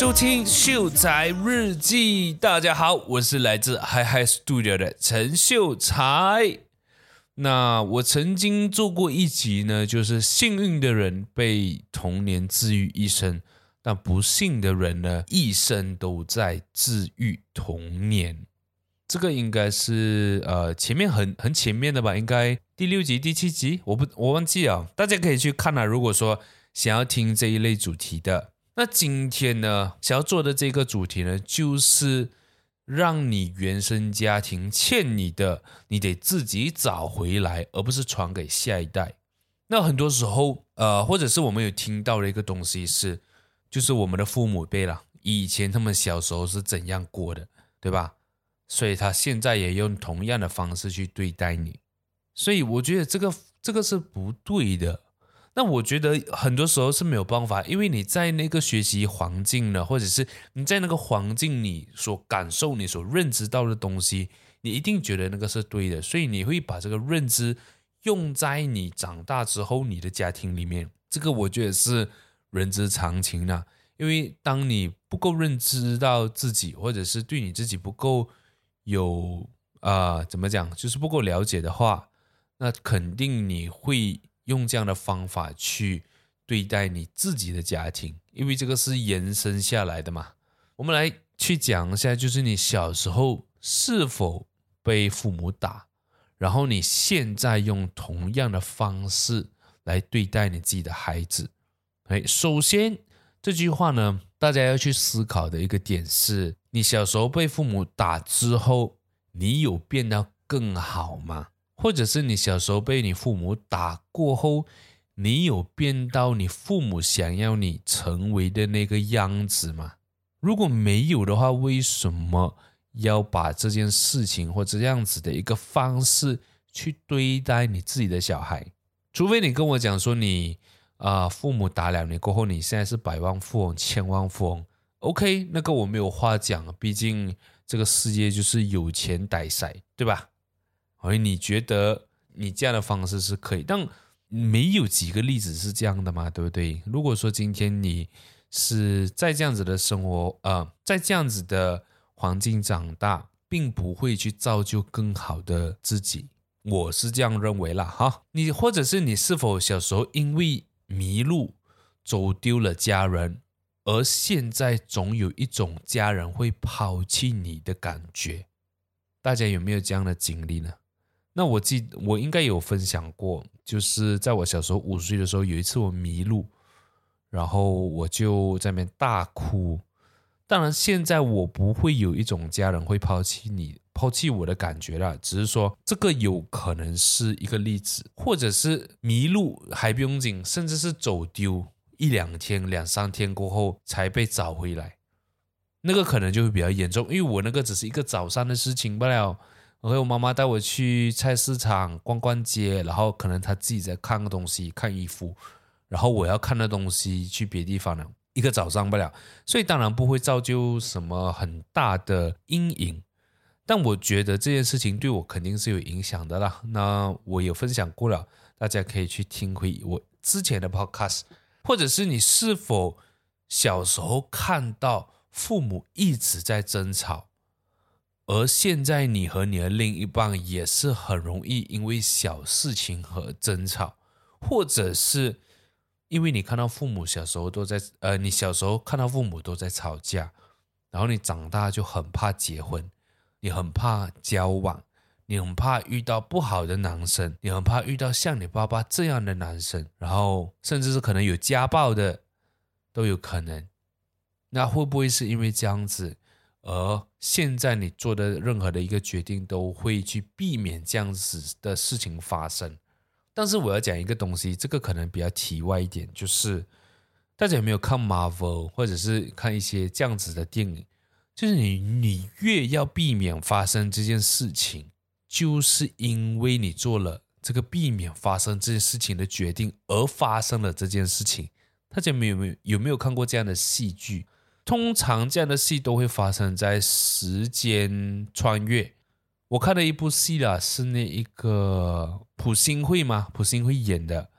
收听秀才日记，大家好，我是来自 Hi Hi Studio 的陈秀才。那我曾经做过一集呢，就是幸运的人被童年治愈一生，但不幸的人呢，一生都在治愈童年。这个应该是呃前面很很前面的吧，应该第六集、第七集，我不我忘记了，大家可以去看啊。如果说想要听这一类主题的。那今天呢，想要做的这个主题呢，就是让你原生家庭欠你的，你得自己找回来，而不是传给下一代。那很多时候，呃，或者是我们有听到的一个东西是，就是我们的父母辈了，以前他们小时候是怎样过的，对吧？所以他现在也用同样的方式去对待你，所以我觉得这个这个是不对的。那我觉得很多时候是没有办法，因为你在那个学习环境呢，或者是你在那个环境你所感受、你所认知到的东西，你一定觉得那个是对的，所以你会把这个认知用在你长大之后你的家庭里面。这个我觉得是人之常情呐，因为当你不够认知到自己，或者是对你自己不够有啊、怎么讲，就是不够了解的话，那肯定你会。用这样的方法去对待你自己的家庭，因为这个是延伸下来的嘛。我们来去讲一下，就是你小时候是否被父母打，然后你现在用同样的方式来对待你自己的孩子。哎，首先这句话呢，大家要去思考的一个点是，你小时候被父母打之后，你有变得更好吗？或者是你小时候被你父母打过后，你有变到你父母想要你成为的那个样子吗？如果没有的话，为什么要把这件事情或这样子的一个方式去对待你自己的小孩？除非你跟我讲说你啊、父母打两年过后，你现在是百万富翁、千万富翁，OK，那个我没有话讲，毕竟这个世界就是有钱歹塞，对吧？所以你觉得你这样的方式是可以，但没有几个例子是这样的嘛，对不对？如果说今天你是在这样子的生活，呃，在这样子的环境长大，并不会去造就更好的自己，我是这样认为啦，哈。你或者是你是否小时候因为迷路走丢了家人，而现在总有一种家人会抛弃你的感觉？大家有没有这样的经历呢？那我记我应该有分享过，就是在我小时候五岁的时候，有一次我迷路，然后我就在那边大哭。当然，现在我不会有一种家人会抛弃你、抛弃我的感觉了，只是说这个有可能是一个例子，或者是迷路还不用紧，甚至是走丢一两天、两三天过后才被找回来，那个可能就会比较严重，因为我那个只是一个早上的事情罢了。然后我妈妈带我去菜市场逛逛街，然后可能她自己在看个东西，看衣服，然后我要看的东西去别地方了，一个早上不了，所以当然不会造就什么很大的阴影，但我觉得这件事情对我肯定是有影响的啦。那我有分享过了，大家可以去听回我之前的 podcast，或者是你是否小时候看到父母一直在争吵？而现在，你和你的另一半也是很容易因为小事情和争吵，或者是因为你看到父母小时候都在，呃，你小时候看到父母都在吵架，然后你长大就很怕结婚，你很怕交往，你很怕遇到不好的男生，你很怕遇到像你爸爸这样的男生，然后甚至是可能有家暴的都有可能。那会不会是因为这样子？而现在你做的任何的一个决定，都会去避免这样子的事情发生。但是我要讲一个东西，这个可能比较题外一点，就是大家有没有看 Marvel 或者是看一些这样子的电影？就是你你越要避免发生这件事情，就是因为你做了这个避免发生这件事情的决定，而发生了这件事情。大家有没有有没有看过这样的戏剧？通常这样的戏都会发生在时间穿越。我看了一部戏啦，是那一个朴信惠嘛，朴信惠演的。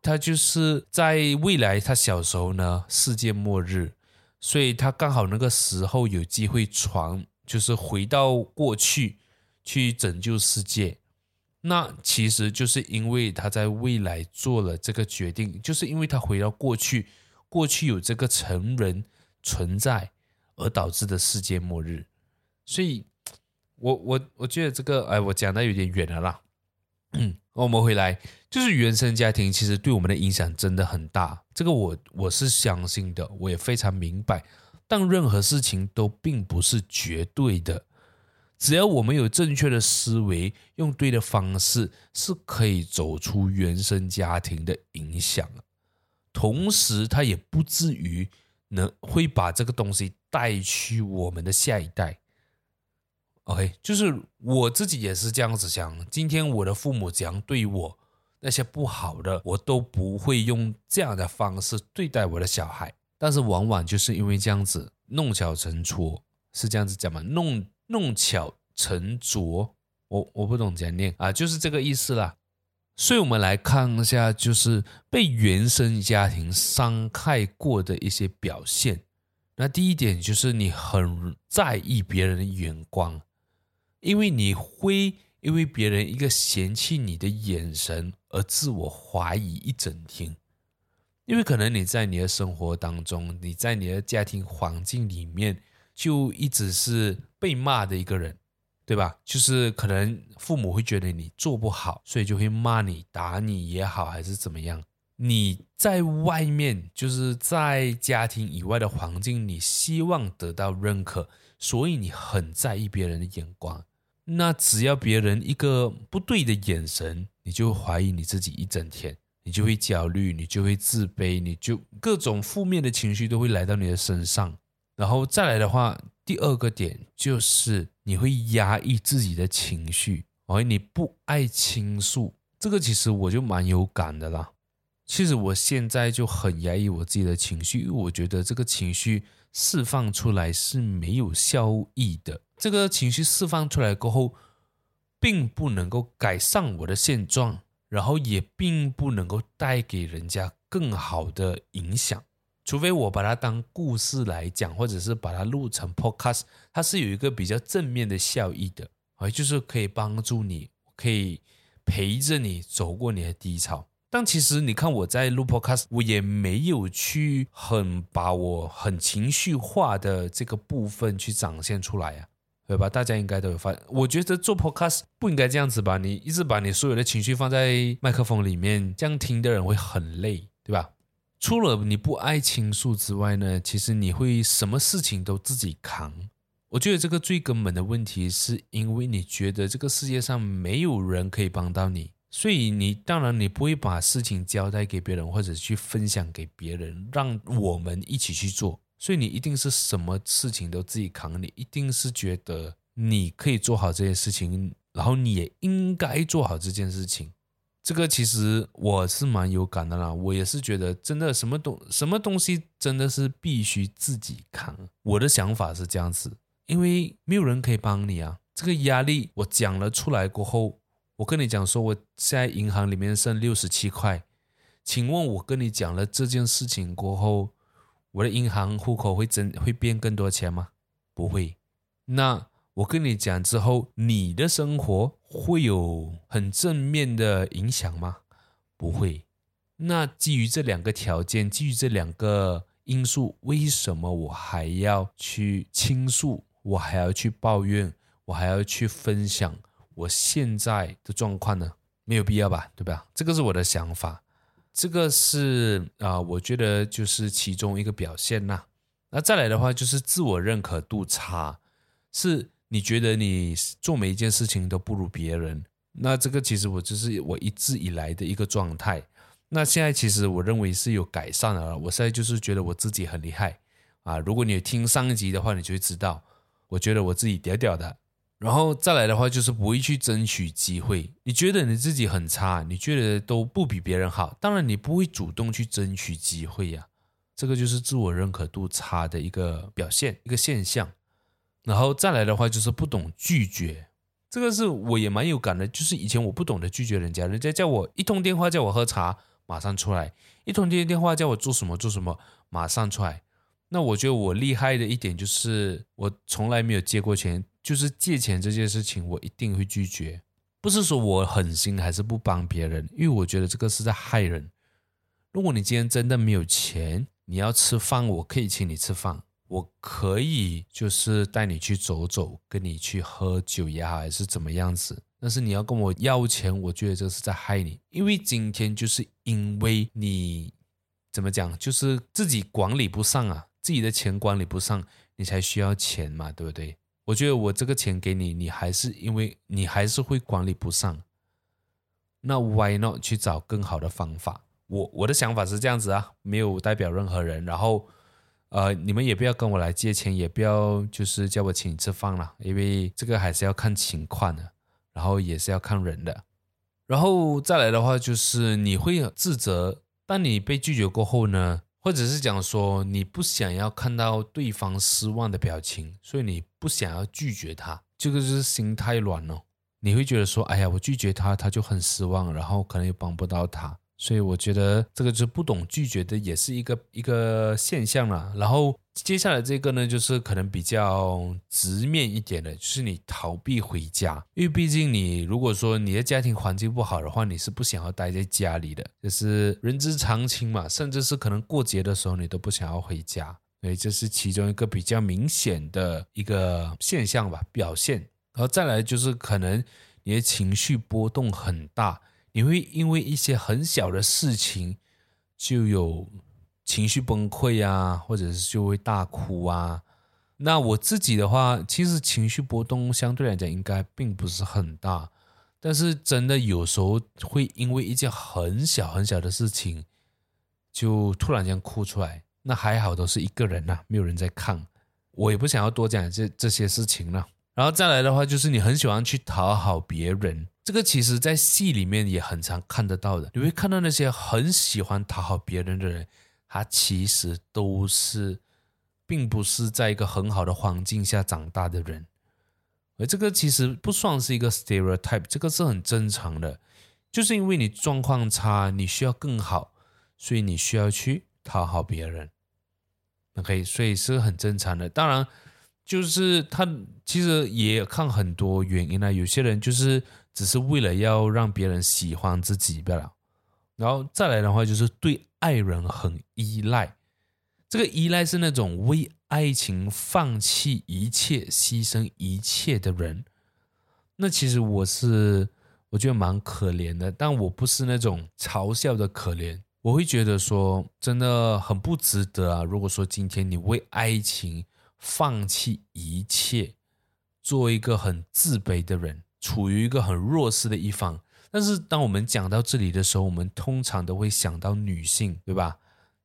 他就是在未来，他小时候呢，世界末日，所以他刚好那个时候有机会传，就是回到过去去拯救世界。那其实就是因为他在未来做了这个决定，就是因为他回到过去，过去有这个成人存在而导致的世界末日。所以，我我我觉得这个，哎，我讲的有点远了啦。嗯，我们回来，就是原生家庭其实对我们的影响真的很大，这个我我是相信的，我也非常明白。但任何事情都并不是绝对的。只要我们有正确的思维，用对的方式，是可以走出原生家庭的影响。同时，他也不至于能会把这个东西带去我们的下一代。OK，就是我自己也是这样子想。今天我的父母怎样对我，那些不好的，我都不会用这样的方式对待我的小孩。但是，往往就是因为这样子弄巧成拙，是这样子讲吗？弄。弄巧成拙，我我不懂怎样念啊，就是这个意思啦。所以，我们来看一下，就是被原生家庭伤害过的一些表现。那第一点就是你很在意别人的眼光，因为你会因为别人一个嫌弃你的眼神而自我怀疑一整天。因为可能你在你的生活当中，你在你的家庭环境里面。就一直是被骂的一个人，对吧？就是可能父母会觉得你做不好，所以就会骂你、打你也好，还是怎么样。你在外面，就是在家庭以外的环境，你希望得到认可，所以你很在意别人的眼光。那只要别人一个不对的眼神，你就怀疑你自己一整天，你就会焦虑，你就会自卑，你就各种负面的情绪都会来到你的身上。然后再来的话，第二个点就是你会压抑自己的情绪，而你不爱倾诉，这个其实我就蛮有感的啦。其实我现在就很压抑我自己的情绪，因为我觉得这个情绪释放出来是没有效益的。这个情绪释放出来过后，并不能够改善我的现状，然后也并不能够带给人家更好的影响。除非我把它当故事来讲，或者是把它录成 podcast，它是有一个比较正面的效益的，啊，就是可以帮助你，可以陪着你走过你的低潮。但其实你看我在录 podcast，我也没有去很把我很情绪化的这个部分去展现出来啊，对吧？大家应该都有发现，我觉得做 podcast 不应该这样子吧？你一直把你所有的情绪放在麦克风里面，这样听的人会很累，对吧？除了你不爱倾诉之外呢，其实你会什么事情都自己扛。我觉得这个最根本的问题是因为你觉得这个世界上没有人可以帮到你，所以你当然你不会把事情交代给别人或者去分享给别人，让我们一起去做。所以你一定是什么事情都自己扛，你一定是觉得你可以做好这件事情，然后你也应该做好这件事情。这个其实我是蛮有感的啦，我也是觉得真的什么东什么东西真的是必须自己扛。我的想法是这样子，因为没有人可以帮你啊。这个压力我讲了出来过后，我跟你讲说，我在银行里面剩六十七块，请问我跟你讲了这件事情过后，我的银行户口会增会变更多钱吗？不会。那。我跟你讲之后，你的生活会有很正面的影响吗？不会。那基于这两个条件，基于这两个因素，为什么我还要去倾诉？我还要去抱怨？我还要去分享我现在的状况呢？没有必要吧，对吧？这个是我的想法。这个是啊、我觉得就是其中一个表现呐。那再来的话，就是自我认可度差，是。你觉得你做每一件事情都不如别人，那这个其实我就是我一直以来的一个状态。那现在其实我认为是有改善了。我现在就是觉得我自己很厉害啊！如果你听上一集的话，你就会知道，我觉得我自己屌屌的。然后再来的话，就是不会去争取机会。你觉得你自己很差，你觉得都不比别人好，当然你不会主动去争取机会呀。这个就是自我认可度差的一个表现，一个现象。然后再来的话就是不懂拒绝，这个是我也蛮有感的。就是以前我不懂得拒绝人家，人家叫我一通电话叫我喝茶，马上出来；一通电电话叫我做什么做什么，马上出来。那我觉得我厉害的一点就是，我从来没有借过钱，就是借钱这件事情，我一定会拒绝。不是说我狠心还是不帮别人，因为我觉得这个是在害人。如果你今天真的没有钱，你要吃饭，我可以请你吃饭，我可以就是带你去走走，跟你去喝酒也好，还是怎么样子。但是你要跟我要钱，我觉得这是在害你，因为今天就是因为你怎么讲，就是自己管理不上啊。自己的钱管理不上，你才需要钱嘛，对不对？我觉得我这个钱给你，你还是因为你还是会管理不上，那 why not 去找更好的方法？我我的想法是这样子啊，没有代表任何人。然后，呃，你们也不要跟我来借钱，也不要就是叫我请你吃饭了，因为这个还是要看情况的，然后也是要看人的。然后再来的话，就是你会自责，当你被拒绝过后呢？或者是讲说你不想要看到对方失望的表情，所以你不想要拒绝他，这个就是心太软了。你会觉得说，哎呀，我拒绝他，他就很失望，然后可能又帮不到他。所以我觉得这个就是不懂拒绝的，也是一个一个现象了。然后接下来这个呢，就是可能比较直面一点的，就是你逃避回家，因为毕竟你如果说你的家庭环境不好的话，你是不想要待在家里的，就是人之常情嘛。甚至是可能过节的时候，你都不想要回家，所以这是其中一个比较明显的一个现象吧，表现。然后再来就是可能你的情绪波动很大。你会因为一些很小的事情就有情绪崩溃啊，或者是就会大哭啊。那我自己的话，其实情绪波动相对来讲应该并不是很大，但是真的有时候会因为一件很小很小的事情就突然间哭出来。那还好都是一个人呐、没有人在看，我也不想要多讲这这些事情了。然后再来的话，就是你很喜欢去讨好别人。这个其实，在戏里面也很常看得到的。你会看到那些很喜欢讨好别人的人，他其实都是，并不是在一个很好的环境下长大的人。而这个其实不算是一个 stereotype，这个是很正常的。就是因为你状况差，你需要更好，所以你需要去讨好别人。OK，所以是很正常的。当然，就是他其实也看很多原因啊。有些人就是。只是为了要让别人喜欢自己罢了，然后再来的话就是对爱人很依赖，这个依赖是那种为爱情放弃一切、牺牲一切的人。那其实我是我觉得蛮可怜的，但我不是那种嘲笑的可怜，我会觉得说真的很不值得啊。如果说今天你为爱情放弃一切，做一个很自卑的人。处于一个很弱势的一方，但是当我们讲到这里的时候，我们通常都会想到女性，对吧？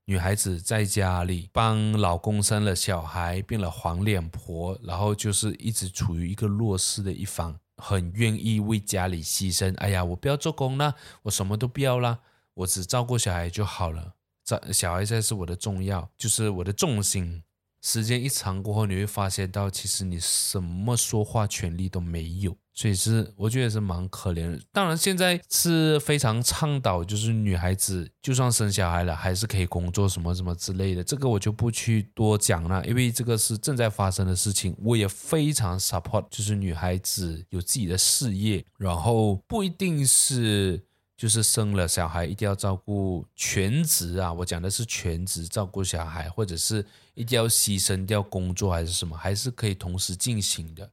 女孩子在家里帮老公生了小孩，变了黄脸婆，然后就是一直处于一个弱势的一方，很愿意为家里牺牲。哎呀，我不要做工了，我什么都不要了，我只照顾小孩就好了。这小孩才是我的重要，就是我的重心。时间一长过后，你会发现到其实你什么说话权利都没有，所以是我觉得是蛮可怜的。当然，现在是非常倡导，就是女孩子就算生小孩了，还是可以工作什么什么之类的。这个我就不去多讲了，因为这个是正在发生的事情。我也非常 support，就是女孩子有自己的事业，然后不一定是。就是生了小孩一定要照顾全职啊，我讲的是全职照顾小孩，或者是一定要牺牲掉工作还是什么，还是可以同时进行的。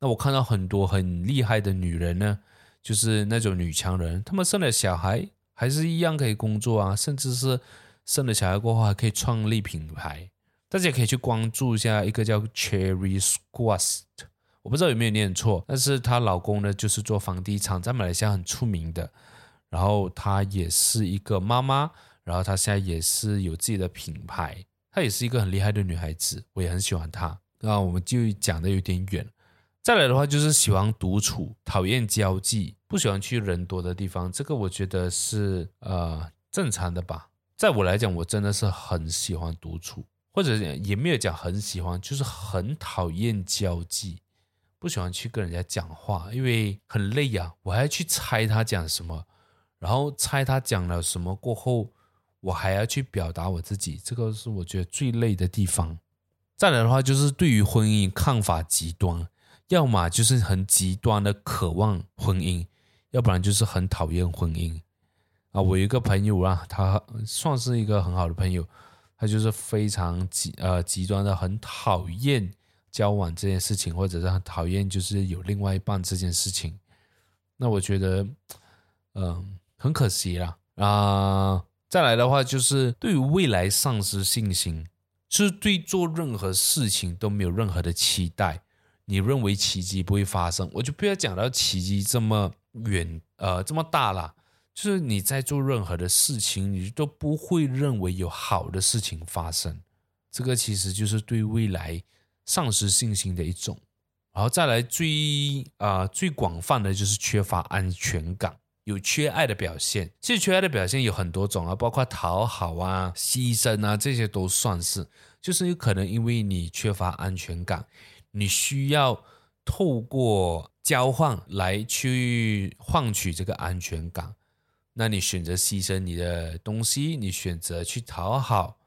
那我看到很多很厉害的女人呢，就是那种女强人，她们生了小孩还是一样可以工作啊，甚至是生了小孩过后还可以创立品牌。大家可以去关注一下一个叫 Cherry Squast，我不知道有没有念错，但是她老公呢就是做房地产，在马来西亚很出名的。然后她也是一个妈妈，然后她现在也是有自己的品牌，她也是一个很厉害的女孩子，我也很喜欢她。那我们就讲的有点远。再来的话就是喜欢独处，讨厌交际，不喜欢去人多的地方，这个我觉得是呃正常的吧。在我来讲，我真的是很喜欢独处，或者也没有讲很喜欢，就是很讨厌交际，不喜欢去跟人家讲话，因为很累呀，我还要去猜他讲什么。然后猜他讲了什么过后，我还要去表达我自己，这个是我觉得最累的地方。再来的话，就是对于婚姻看法极端，要么就是很极端的渴望婚姻，要不然就是很讨厌婚姻。啊，我有一个朋友啊，他算是一个很好的朋友，他就是非常极呃极端的很讨厌交往这件事情，或者是很讨厌就是有另外一半这件事情。那我觉得，嗯、很可惜啦。啊、再来的话就是对于未来丧失信心，就是对做任何事情都没有任何的期待。你认为奇迹不会发生，我就不要讲到奇迹这么远，呃，这么大了。就是你在做任何的事情，你都不会认为有好的事情发生。这个其实就是对未来丧失信心的一种。然后再来最啊、最广泛的就是缺乏安全感，有缺爱的表现。其实缺爱的表现有很多种啊，包括讨好啊、牺牲啊，这些都算是。就是有可能因为你缺乏安全感，你需要透过交换来去换取这个安全感。那你选择牺牲你的东西，你选择去讨好，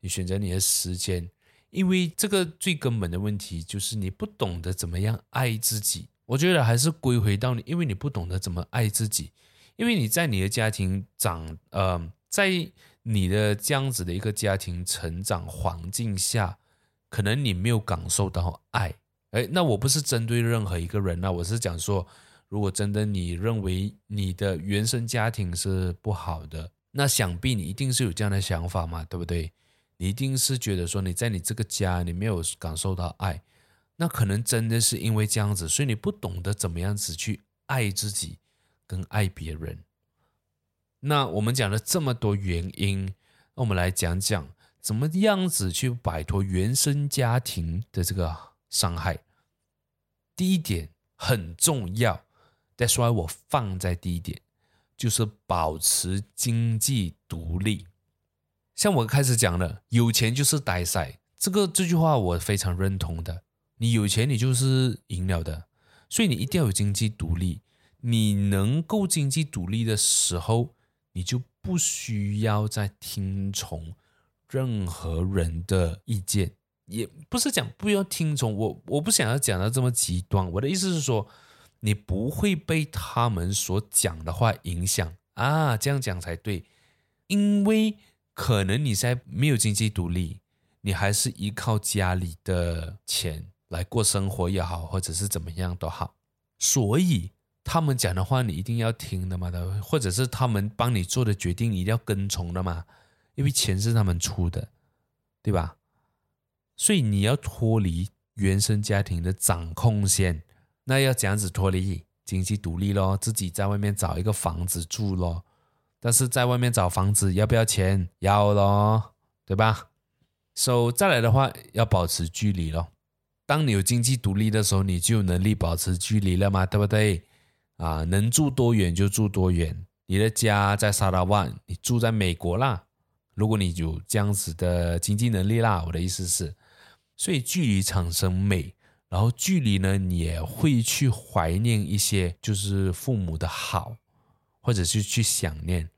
你选择你的时间，因为这个最根本的问题就是你不懂得怎么样爱自己。我觉得还是归回到你，因为你不懂得怎么爱自己，因为你在你的家庭长，呃，在你的这样子的一个家庭成长环境下，可能你没有感受到爱。诶，那我不是针对任何一个人，那我是讲说。如果真的你认为你的原生家庭是不好的，那想必你一定是有这样的想法嘛，对不对？你一定是觉得说你在你这个家你没有感受到爱，那可能真的是因为这样子，所以你不懂得怎么样子去爱自己跟爱别人。那我们讲了这么多原因，那我们来讲讲怎么样子去摆脱原生家庭的这个伤害。第一点很重要。That's why 我放在第一点，就是保持经济独立。像我开始讲的，有钱就是呆赛，这个这句话我非常认同的。你有钱，你就是赢了的，所以你一定要有经济独立。你能够经济独立的时候，你就不需要再听从任何人的意见，也不是讲不要听从我，我不想要讲到这么极端。我的意思是说。你不会被他们所讲的话影响啊，这样讲才对，因为可能你在没有经济独立，你还是依靠家里的钱来过生活也好，或者是怎么样都好，所以他们讲的话你一定要听的嘛，或者是他们帮你做的决定一定要跟从的嘛，因为钱是他们出的，对吧？所以你要脱离原生家庭的掌控线。那要这样子脱离经济独立咯，自己在外面找一个房子住咯。但是在外面找房子要不要钱？要咯，对吧？So 再来的话，要保持距离咯。当你有经济独立的时候，你就有能力保持距离了嘛，对不对？啊，能住多远就住多远。你的家在沙拉万，你住在美国啦。如果你有这样子的经济能力啦，我的意思是，所以距离产生美。然后距离呢，你也会去怀念一些，就是父母的好，或者是去想念。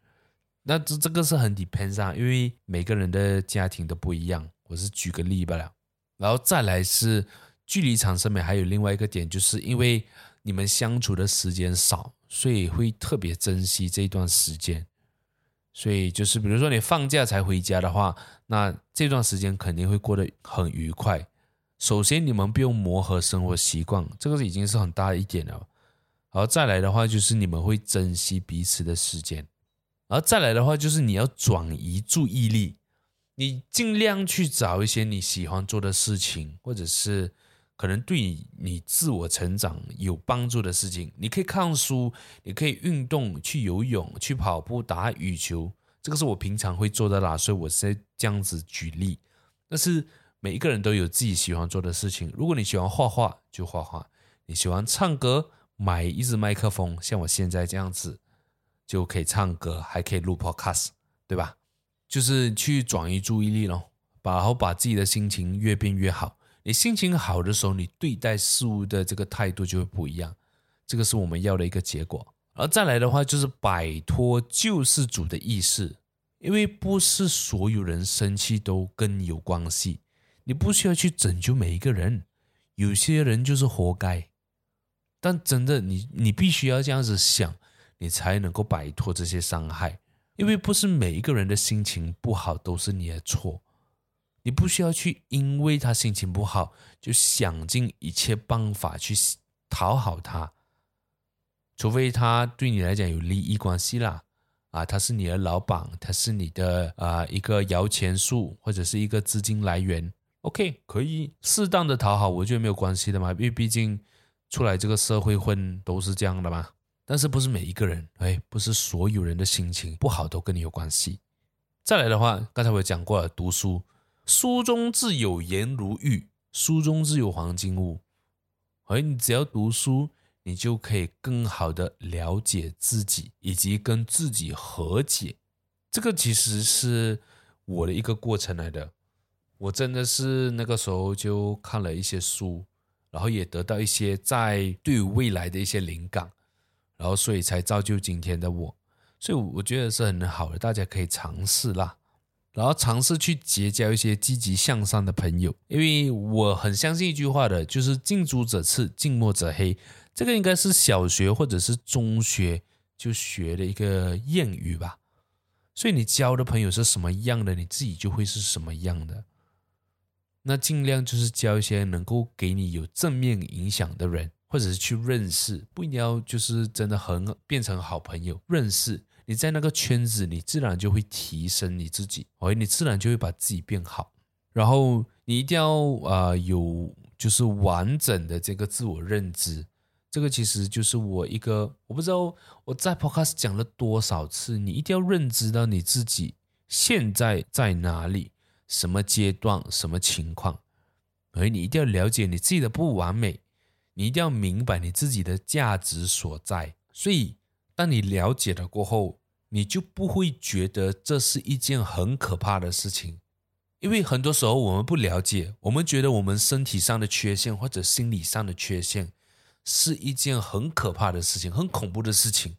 那这这个是很 depends 上，因为每个人的家庭都不一样。我是举个例罢了。然后再来是距离产生美，还有另外一个点，就是因为你们相处的时间少，所以会特别珍惜这段时间。所以就是比如说你放假才回家的话，那这段时间肯定会过得很愉快。首先，你们不用磨合生活习惯，这个已经是很大的一点了。然后再来的话，就是你们会珍惜彼此的时间。然后再来的话，就是你要转移注意力，你尽量去找一些你喜欢做的事情，或者是可能对你自我成长有帮助的事情。你可以看书，你可以运动，去游泳，去跑步，打羽球。这个是我平常会做的啦，所以我是这样子举例。但是。每一个人都有自己喜欢做的事情。如果你喜欢画画，就画画；你喜欢唱歌，买一支麦克风，像我现在这样子，就可以唱歌，还可以录 podcast，对吧？就是去转移注意力咯，然后把自己的心情越变越好。你心情好的时候，你对待事物的这个态度就会不一样。这个是我们要的一个结果。而再来的话，就是摆脱救世主的意识。因为不是所有人生气都跟你有关系，你不需要去拯救每一个人，有些人就是活该。但真的，你你必须要这样子想，你才能够摆脱这些伤害。因为不是每一个人的心情不好都是你的错，你不需要去因为他心情不好就想尽一切办法去讨好他，除非他对你来讲有利益关系啦，啊，他是你的老板，他是你的啊一个摇钱树或者是一个资金来源，OK，可以适当的讨好，我觉得没有关系的嘛，因为毕竟出来这个社会混都是这样的嘛。但是不是每一个人，哎，不是所有人的心情不好都跟你有关系。再来的话，刚才我也讲过了，读书，书中自有颜如玉，书中自有黄金屋。而你只要读书，你就可以更好的了解自己，以及跟自己和解。这个其实是我的一个过程来的。我真的是那个时候就看了一些书，然后也得到一些在对未来的一些灵感。然后，所以才造就今天的我，所以我觉得是很好的，大家可以尝试啦。然后尝试去结交一些积极向上的朋友，因为我很相信一句话的，就是近朱者赤，近墨者黑。这个应该是小学或者是中学就学的一个谚语吧。所以你交的朋友是什么样的，你自己就会是什么样的。那尽量就是交一些能够给你有正面影响的人。或者是去认识，不一定要就是真的很变成好朋友。认识你在那个圈子，你自然就会提升你自己，而你自然就会把自己变好。然后你一定要啊、有就是完整的这个自我认知，这个其实就是我一个我不知道我在 Podcast 讲了多少次，你一定要认知到你自己现在在哪里，什么阶段，什么情况，而你一定要了解你自己的不完美。你一定要明白你自己的价值所在，所以当你了解了过后，你就不会觉得这是一件很可怕的事情，因为很多时候我们不了解，我们觉得我们身体上的缺陷或者心理上的缺陷是一件很可怕的事情，很恐怖的事情。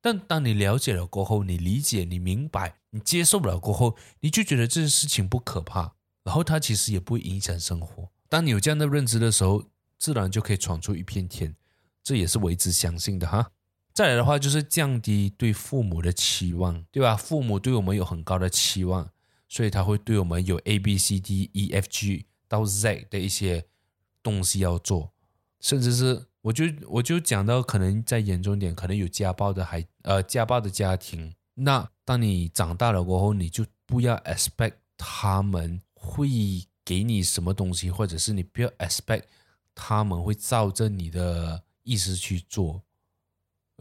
但当你了解了过后，你理解、你明白、你接受不了过后，你就觉得这件事情不可怕，然后它其实也不会影响生活。当你有这样的认知的时候，自然就可以闯出一片天，这也是我一直相信的哈。再来的话，就是降低对父母的期望，对吧？父母对我们有很高的期望，所以他会对我们有 A B C D E F G 到 Z 的一些东西要做，甚至是我就我就讲到可能再严重点，可能有家暴的孩呃家暴的家庭。那当你长大了过后，你就不要 expect 他们会给你什么东西，或者是你不要 expect。他们会照着你的意思去做，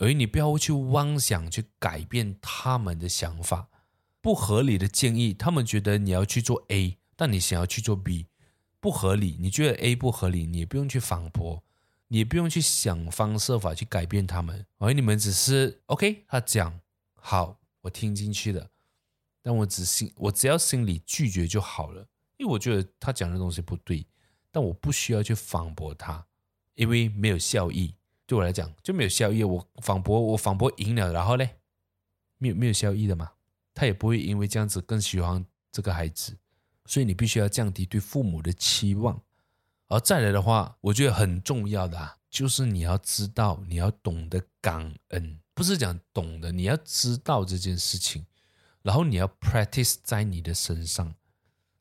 而你不要去妄想去改变他们的想法。不合理的建议，他们觉得你要去做 A，但你想要去做 B，不合理。你觉得 A 不合理，你也不用去反驳，你也不用去想方设法去改变他们。而你们只是 OK，他讲好，我听进去了，但我只心，我只要心里拒绝就好了，因为我觉得他讲的东西不对。但我不需要去反驳他，因为没有效益。对我来讲就没有效益。我反驳，我反驳赢了，然后呢，没有没有效益的嘛。他也不会因为这样子更喜欢这个孩子。所以你必须要降低对父母的期望。而再来的话，我觉得很重要的啊，就是你要知道，你要懂得感恩，不是讲懂得，你要知道这件事情，然后你要 practice 在你的身上。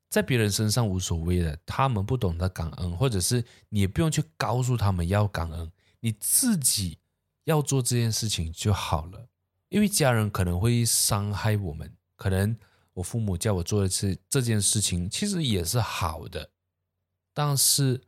在别人身上无所谓的，他们不懂得感恩，或者是你也不用去告诉他们要感恩，你自己要做这件事情就好了。因为家人可能会伤害我们，可能我父母叫我做一次这件事情，其实也是好的，但是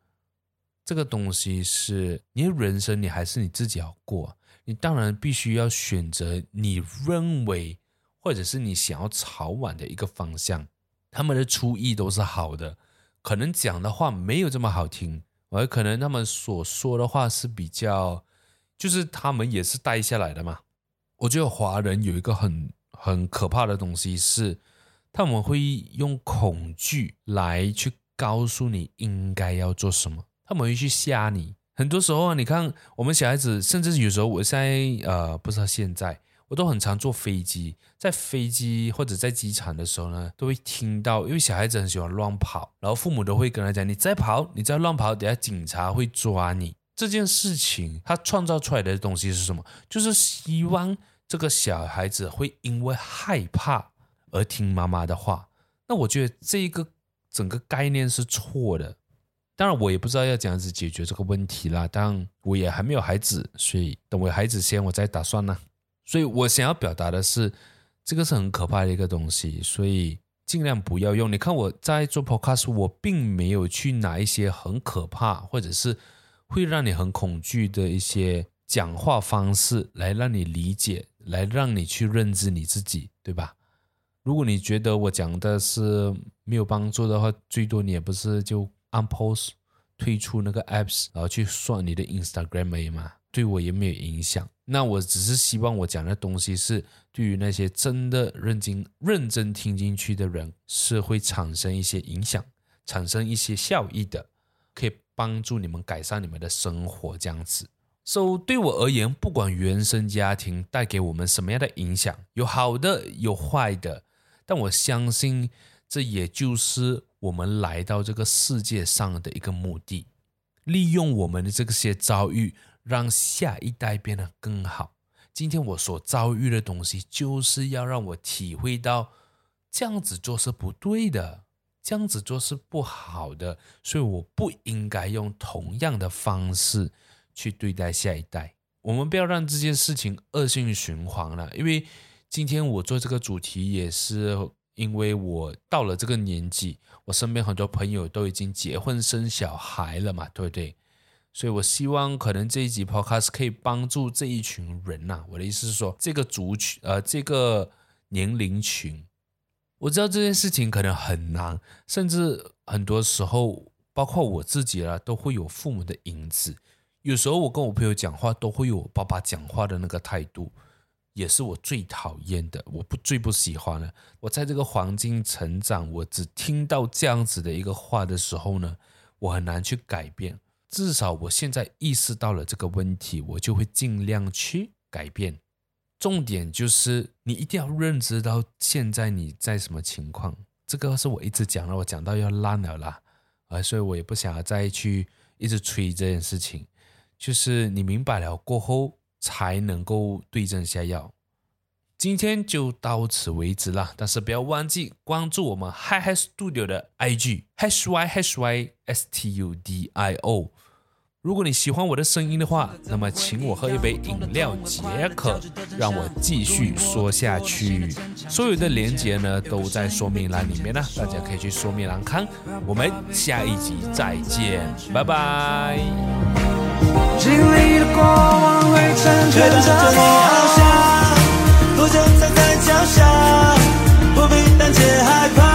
这个东西是你的人生，你还是你自己要过，你当然必须要选择你认为或者是你想要朝往的一个方向。他们的初意都是好的，可能讲的话没有这么好听，而可能他们所说的话是比较，就是他们也是带下来的嘛。我觉得华人有一个很很可怕的东西是，他们会用恐惧来去告诉你应该要做什么，他们会去吓你。很多时候啊，你看我们小孩子，甚至有时候我现在呃，不知道现在。我都很常坐飞机，在飞机或者在机场的时候呢，都会听到，因为小孩子很喜欢乱跑，然后父母都会跟他讲：“你再跑，你再乱跑，等下警察会抓你。”这件事情他创造出来的东西是什么？就是希望这个小孩子会因为害怕而听妈妈的话。那我觉得这个整个概念是错的。当然，我也不知道要怎样子解决这个问题啦。但我也还没有孩子，所以等我孩子先，我再打算呢。所以我想要表达的是，这个是很可怕的一个东西，所以尽量不要用。你看我在做 podcast，我并没有去拿一些很可怕或者是会让你很恐惧的一些讲话方式来让你理解，来让你去认知你自己，对吧？如果你觉得我讲的是没有帮助的话，最多你也不是就。按 post 退出那个 apps，然后去刷你的 Instagram 而已嘛，对我也没有影响。那我只是希望我讲的东西是对于那些真的认真认真听进去的人，是会产生一些影响，产生一些效益的，可以帮助你们改善你们的生活这样子。So 对我而言，不管原生家庭带给我们什么样的影响，有好的有坏的，但我相信这也就是。我们来到这个世界上的一个目的，利用我们的这些遭遇，让下一代变得更好。今天我所遭遇的东西，就是要让我体会到这样子做是不对的，这样子做是不好的，所以我不应该用同样的方式去对待下一代。我们不要让这件事情恶性循环了，因为今天我做这个主题也是。因为我到了这个年纪，我身边很多朋友都已经结婚生小孩了嘛，对不对？所以我希望可能这一集 Podcast 可以帮助这一群人呐。我的意思是说，这个族群，呃，这个年龄群，我知道这件事情可能很难，甚至很多时候，包括我自己啦，都会有父母的影子。有时候我跟我朋友讲话，都会有我爸爸讲话的那个态度。也是我最讨厌的，我不最不喜欢的。我在这个环境成长，我只听到这样子的一个话的时候呢，我很难去改变。至少我现在意识到了这个问题，我就会尽量去改变。重点就是你一定要认知到现在你在什么情况。这个是我一直讲了，我讲到要烂了啦，啊，所以我也不想要再去一直吹这件事情。就是你明白了过后。才能够对症下药。今天就到此为止了，但是不要忘记关注我们 Hi Hi Studio 的 IG h y h y s t u d i o 如果你喜欢我的声音的话那么请我喝一杯饮料解渴让我继续说下去。所有的链接呢都在说明栏里面呢大家可以去说明栏看我们下一集再见拜拜。经历过往会成全翱翔就在脚下不必害怕。